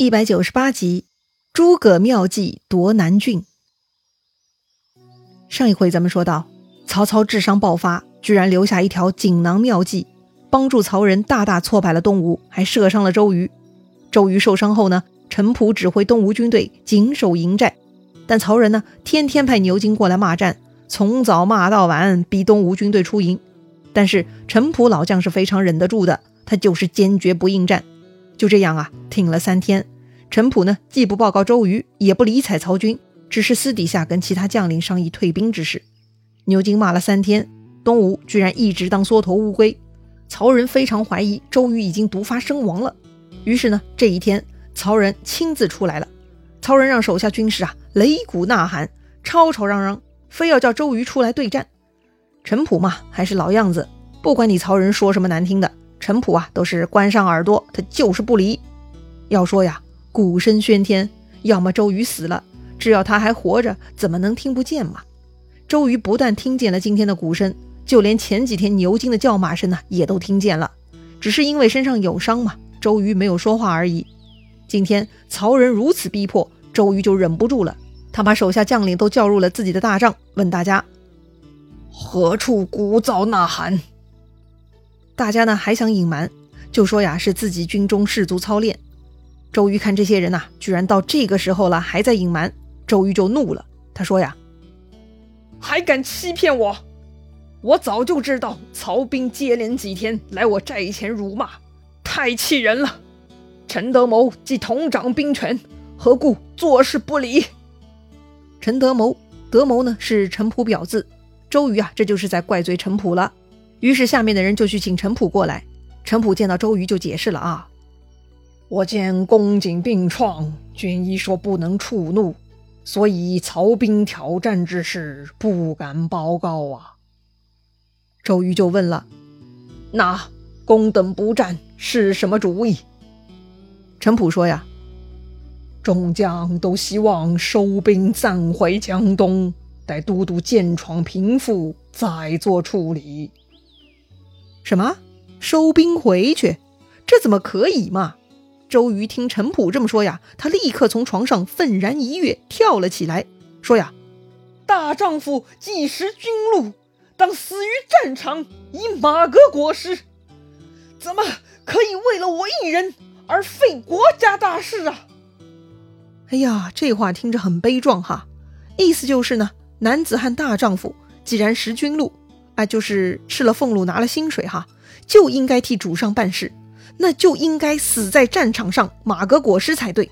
一百九十八集，诸葛妙计夺南郡。上一回咱们说到，曹操智商爆发，居然留下一条锦囊妙计，帮助曹仁大大挫败了东吴，还射伤了周瑜。周瑜受伤后呢，陈普指挥东吴军队紧守营寨，但曹仁呢，天天派牛金过来骂战，从早骂到晚，逼东吴军队出营。但是陈普老将是非常忍得住的，他就是坚决不应战。就这样啊，挺了三天。陈普呢，既不报告周瑜，也不理睬曹军，只是私底下跟其他将领商议退兵之事。牛金骂了三天，东吴居然一直当缩头乌龟。曹仁非常怀疑周瑜已经毒发身亡了。于是呢，这一天曹仁亲自出来了。曹仁让手下军士啊，擂鼓呐喊，吵吵嚷嚷，非要叫周瑜出来对战。陈普嘛，还是老样子，不管你曹仁说什么难听的。陈普啊，都是关上耳朵，他就是不离。要说呀，鼓声喧天，要么周瑜死了，只要他还活着，怎么能听不见嘛？周瑜不但听见了今天的鼓声，就连前几天牛金的叫骂声呢，也都听见了。只是因为身上有伤嘛，周瑜没有说话而已。今天曹仁如此逼迫，周瑜就忍不住了，他把手下将领都叫入了自己的大帐，问大家：何处鼓噪呐喊？大家呢还想隐瞒，就说呀是自己军中士卒操练。周瑜看这些人呐，居然到这个时候了还在隐瞒，周瑜就怒了。他说呀：“还敢欺骗我！我早就知道曹兵接连几天来我寨前辱骂，太气人了。陈德谋既同掌兵权，何故坐视不理？”陈德谋，德谋呢是陈普表字。周瑜啊，这就是在怪罪陈普了。于是下面的人就去请陈普过来。陈普见到周瑜就解释了啊：“我见公瑾病创，军医说不能触怒，所以曹兵挑战之事不敢报告啊。”周瑜就问了：“那公等不战是什么主意？”陈普说：“呀，众将都希望收兵暂回江东，待都督剑闯平复，再做处理。”什么收兵回去？这怎么可以嘛？周瑜听陈普这么说呀，他立刻从床上愤然一跃，跳了起来，说呀：“大丈夫既识军路，当死于战场，以马革裹尸，怎么可以为了我一人而废国家大事啊？”哎呀，这话听着很悲壮哈，意思就是呢，男子汉大丈夫既然识军路。那就是吃了俸禄拿了薪水哈，就应该替主上办事，那就应该死在战场上马革裹尸才对。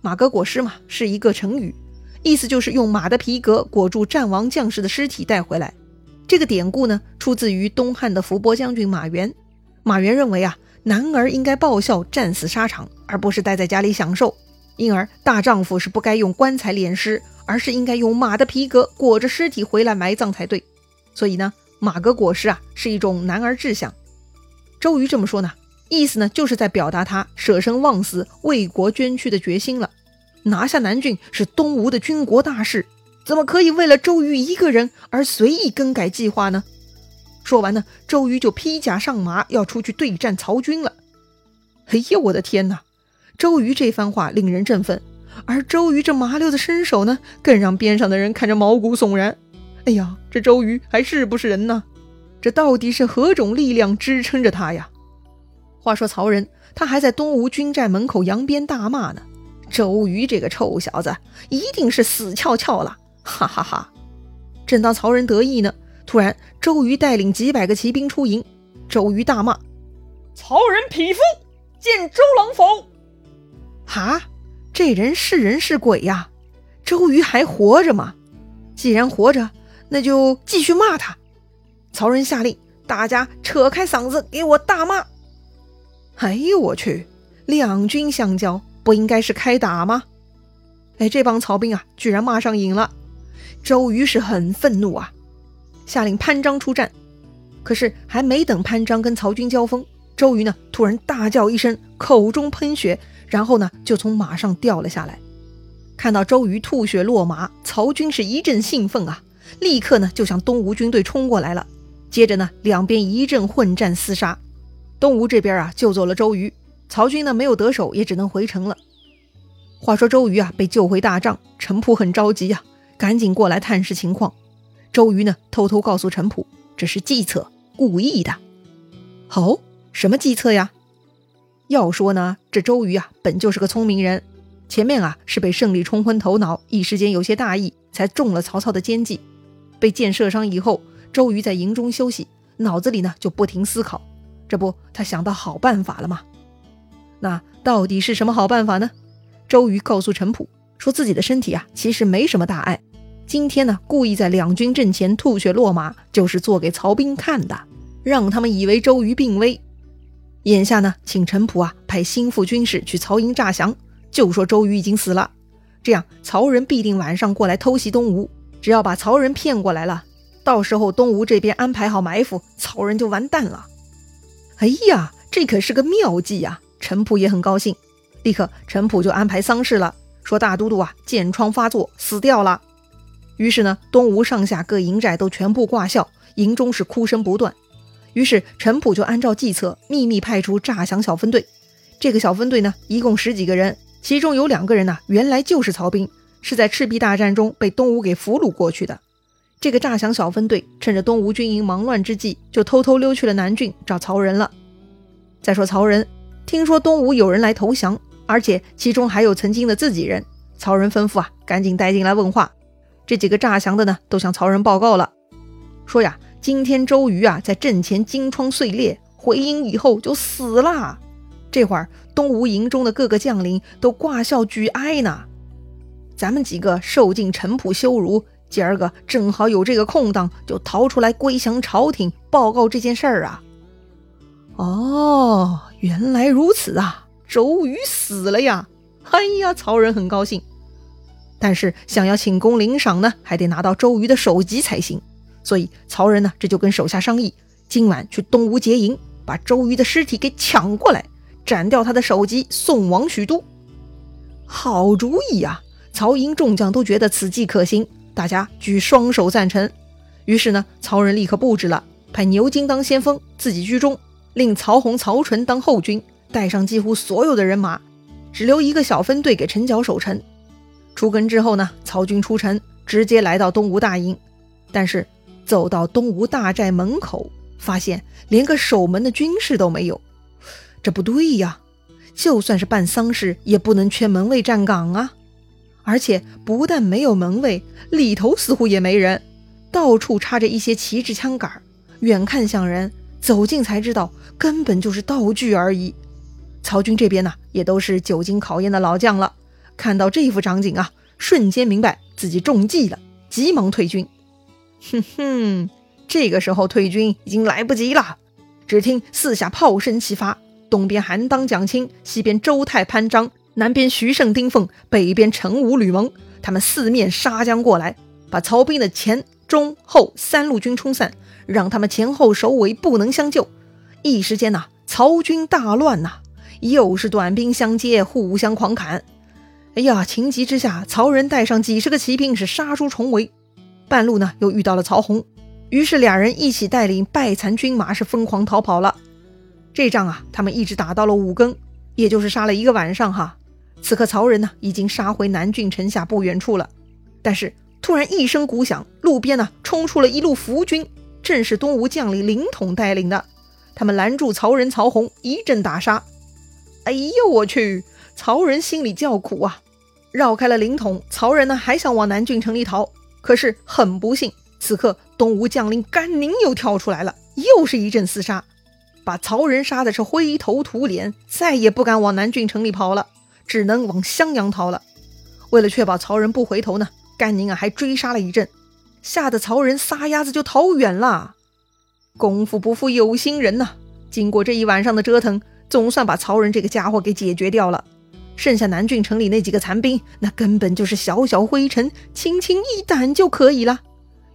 马革裹尸嘛，是一个成语，意思就是用马的皮革裹住战亡将士的尸体带回来。这个典故呢，出自于东汉的伏波将军马援。马援认为啊，男儿应该报效战死沙场，而不是待在家里享受，因而大丈夫是不该用棺材殓尸，而是应该用马的皮革裹着尸体回来埋葬才对。所以呢，马革裹尸啊，是一种男儿志向。周瑜这么说呢，意思呢，就是在表达他舍生忘死、为国捐躯的决心了。拿下南郡是东吴的军国大事，怎么可以为了周瑜一个人而随意更改计划呢？说完呢，周瑜就披甲上马，要出去对战曹军了。哎呀，我的天哪！周瑜这番话令人振奋，而周瑜这麻溜的身手呢，更让边上的人看着毛骨悚然。哎呀，这周瑜还是不是人呢？这到底是何种力量支撑着他呀？话说曹仁，他还在东吴军寨门口扬鞭大骂呢。周瑜这个臭小子，一定是死翘翘了！哈哈哈！正当曹仁得意呢，突然周瑜带领几百个骑兵出营，周瑜大骂：“曹仁匹夫，见周郎否？”哈，这人是人是鬼呀？周瑜还活着吗？既然活着，那就继续骂他。曹仁下令，大家扯开嗓子给我大骂。哎呦我去，两军相交，不应该是开打吗？哎，这帮曹兵啊，居然骂上瘾了。周瑜是很愤怒啊，下令潘璋出战。可是还没等潘璋跟曹军交锋，周瑜呢突然大叫一声，口中喷血，然后呢就从马上掉了下来。看到周瑜吐血落马，曹军是一阵兴奋啊。立刻呢，就向东吴军队冲过来了。接着呢，两边一阵混战厮杀。东吴这边啊，救走了周瑜，曹军呢没有得手，也只能回城了。话说周瑜啊被救回大帐，陈普很着急呀，赶紧过来探视情况。周瑜呢偷偷告诉陈普，这是计策，故意的。好，什么计策呀？要说呢，这周瑜啊本就是个聪明人，前面啊是被胜利冲昏头脑，一时间有些大意，才中了曹操的奸计。被箭射伤以后，周瑜在营中休息，脑子里呢就不停思考。这不，他想到好办法了吗？那到底是什么好办法呢？周瑜告诉陈普，说自己的身体啊，其实没什么大碍。今天呢，故意在两军阵前吐血落马，就是做给曹兵看的，让他们以为周瑜病危。眼下呢，请陈普啊派心腹军士去曹营诈降，就说周瑜已经死了。这样曹仁必定晚上过来偷袭东吴，只要把曹人骗过来了，到时候东吴这边安排好埋伏，曹人就完蛋了。哎呀，这可是个妙计呀！陈普也很高兴，立刻陈普就安排丧事了，说大都督啊箭疮发作死掉了。于是呢，东吴上下各营寨都全部挂孝，营中是哭声不断。于是陈普就按照计策，秘密派出诈降小分队。这个小分队呢，一共十几个人，其中有两个人呢，原来就是曹兵，是在赤壁大战中被东吴给俘虏过去的。这个诈降小分队趁着东吴军营忙乱之际，就偷偷溜去了南郡找曹仁了。再说曹仁。听说东吴有人来投降，而且其中还有曾经的自己人。曹仁吩咐啊，赶紧带进来问话。这几个诈降的呢，都向曹仁报告了，说呀，今天周瑜啊在阵前金疮碎裂，回营以后就死了。这会儿东吴营中的各个将领都挂孝举哀呢。咱们几个受尽陈普羞辱，今儿个正好有这个空档，就逃出来归降朝廷，报告这件事儿啊。哦。原来如此啊！周瑜死了呀！哎呀，曹仁很高兴。但是想要请功领赏呢，还得拿到周瑜的首级才行。所以曹仁呢，这就跟手下商议，今晚去东吴劫营，把周瑜的尸体给抢过来，斩掉他的首级，送往许都。好主意呀！曹营众将都觉得此计可行，大家举双手赞成。于是呢，曹仁立刻布置了，派牛金当先锋，自己居中。令曹洪、曹纯当后军，带上几乎所有的人马，只留一个小分队给陈角守城。出根之后呢，曹军出城，直接来到东吴大营。但是走到东吴大寨门口，发现连个守门的军士都没有。这不对呀！就算是办丧事，也不能缺门卫站岗啊！而且不但没有门卫，里头似乎也没人，到处插着一些旗帜枪杆，远看像人。走近才知道，根本就是道具而已。曹军这边呢，也都是久经考验的老将了。看到这幅场景啊，瞬间明白自己中计了，急忙退军。哼哼，这个时候退军已经来不及了。只听四下炮声齐发，东边韩当、蒋钦，西边周泰、潘璋，南边徐盛、丁奉，北边陈武、吕蒙，他们四面杀将过来，把曹兵的前、中、后三路军冲散。让他们前后首尾不能相救，一时间呐，曹军大乱呐，又是短兵相接，互相狂砍。哎呀，情急之下，曹仁带上几十个骑兵是杀出重围，半路呢又遇到了曹洪，于是俩人一起带领败残军马是疯狂逃跑了。这仗啊，他们一直打到了五更，也就是杀了一个晚上哈。此刻曹仁呢已经杀回南郡城下不远处了，但是突然一声鼓响，路边呢冲出了一路伏军。正是东吴将领凌统带领的，他们拦住曹仁、曹洪，一阵打杀。哎呦我去！曹仁心里叫苦啊，绕开了凌统。曹仁呢还想往南郡城里逃，可是很不幸，此刻东吴将领甘宁又跳出来了，又是一阵厮杀，把曹仁杀的是灰头土脸，再也不敢往南郡城里跑了，只能往襄阳逃了。为了确保曹仁不回头呢，甘宁啊还追杀了一阵。吓得曹仁撒丫子就逃远了。功夫不负有心人呐！经过这一晚上的折腾，总算把曹仁这个家伙给解决掉了。剩下南郡城里那几个残兵，那根本就是小小灰尘，轻轻一掸就可以了。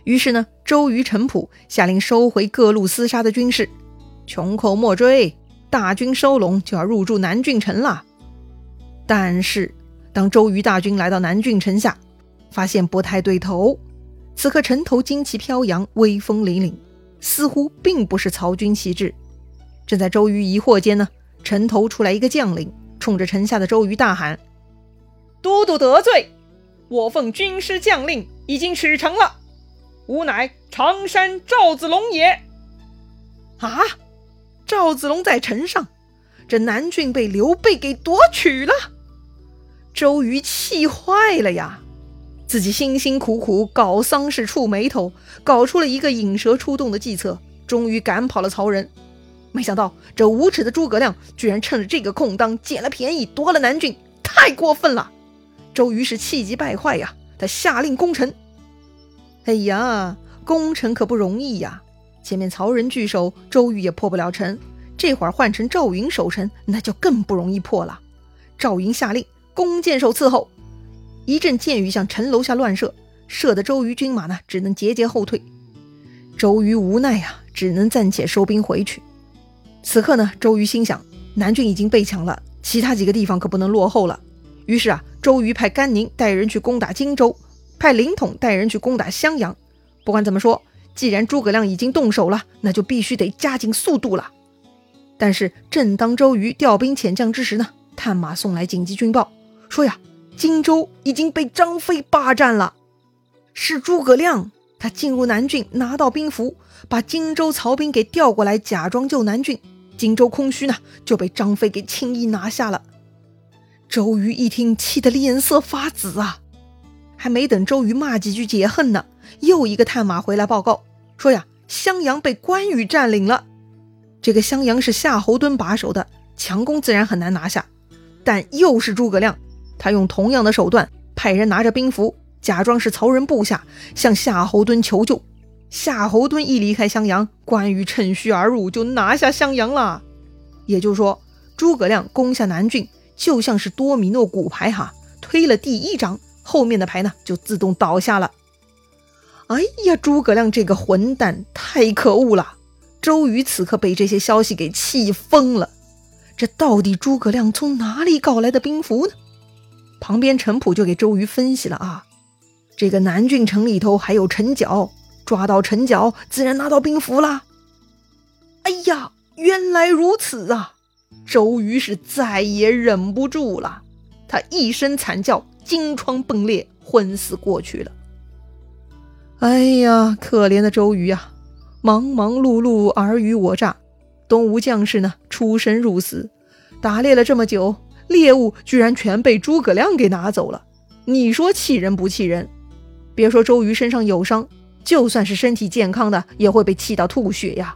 于是呢，周瑜、陈普下令收回各路厮杀的军士，穷寇莫追，大军收拢就要入驻南郡城了。但是，当周瑜大军来到南郡城下，发现不太对头。此刻城头旌旗飘扬，威风凛凛，似乎并不是曹军旗帜。正在周瑜疑惑间呢，城头出来一个将领，冲着城下的周瑜大喊：“都督得罪，我奉军师将令，已经启程了。吾乃常山赵子龙也。啊！赵子龙在城上，这南郡被刘备给夺取了。周瑜气坏了呀！自己辛辛苦苦搞丧事、触霉头，搞出了一个引蛇出洞的计策，终于赶跑了曹仁。没想到这无耻的诸葛亮居然趁着这个空当捡了便宜，夺了南郡，太过分了！周瑜是气急败坏呀，他下令攻城。哎呀，攻城可不容易呀！前面曹仁据守，周瑜也破不了城。这会儿换成赵云守城，那就更不容易破了。赵云下令，弓箭手伺候，一阵箭雨向城楼下乱射，射得周瑜军马呢，只能节节后退。周瑜无奈呀，只能暂且收兵回去。此刻呢，周瑜心想，南郡已经被抢了，其他几个地方可不能落后了。于是啊，周瑜派甘宁带人去攻打荆州，派凌统带人去攻打襄阳。不管怎么说。既然诸葛亮已经动手了，那就必须得加紧速度了。但是正当周瑜调兵遣将之时呢，探马送来紧急军报，说呀，荆州已经被张飞霸占了。是诸葛亮，他进入南郡，拿到兵符，把荆州曹兵给调过来，假装救南郡。荆州空虚呢，就被张飞给轻易拿下了。周瑜一听，气得脸色发紫啊！还没等周瑜骂几句解恨呢。又一个探马回来报告说呀，襄阳被关羽占领了。这个襄阳是夏侯惇把守的，强攻自然很难拿下。但又是诸葛亮，他用同样的手段，派人拿着兵符，假装是曹仁部下，向夏侯惇求救。夏侯惇一离开襄阳，关羽趁虚而入，就拿下襄阳了。也就是说，诸葛亮攻下南郡，就像是多米诺骨牌哈，推了第一张，后面的牌呢就自动倒下了。哎呀，诸葛亮这个混蛋太可恶了！周瑜此刻被这些消息给气疯了。这到底诸葛亮从哪里搞来的兵符呢？旁边陈普就给周瑜分析了啊，这个南郡城里头还有陈角，抓到陈角自然拿到兵符啦。哎呀，原来如此啊！周瑜是再也忍不住了，他一声惨叫，金疮迸裂，昏死过去了。哎呀，可怜的周瑜啊！忙忙碌碌，尔虞我诈，东吴将士呢出生入死，打猎了这么久，猎物居然全被诸葛亮给拿走了。你说气人不气人？别说周瑜身上有伤，就算是身体健康的，也会被气到吐血呀。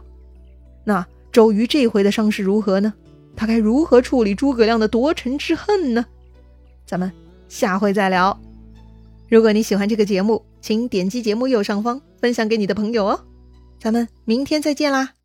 那周瑜这回的伤势如何呢？他该如何处理诸葛亮的夺城之恨呢？咱们下回再聊。如果你喜欢这个节目，请点击节目右上方分享给你的朋友哦，咱们明天再见啦。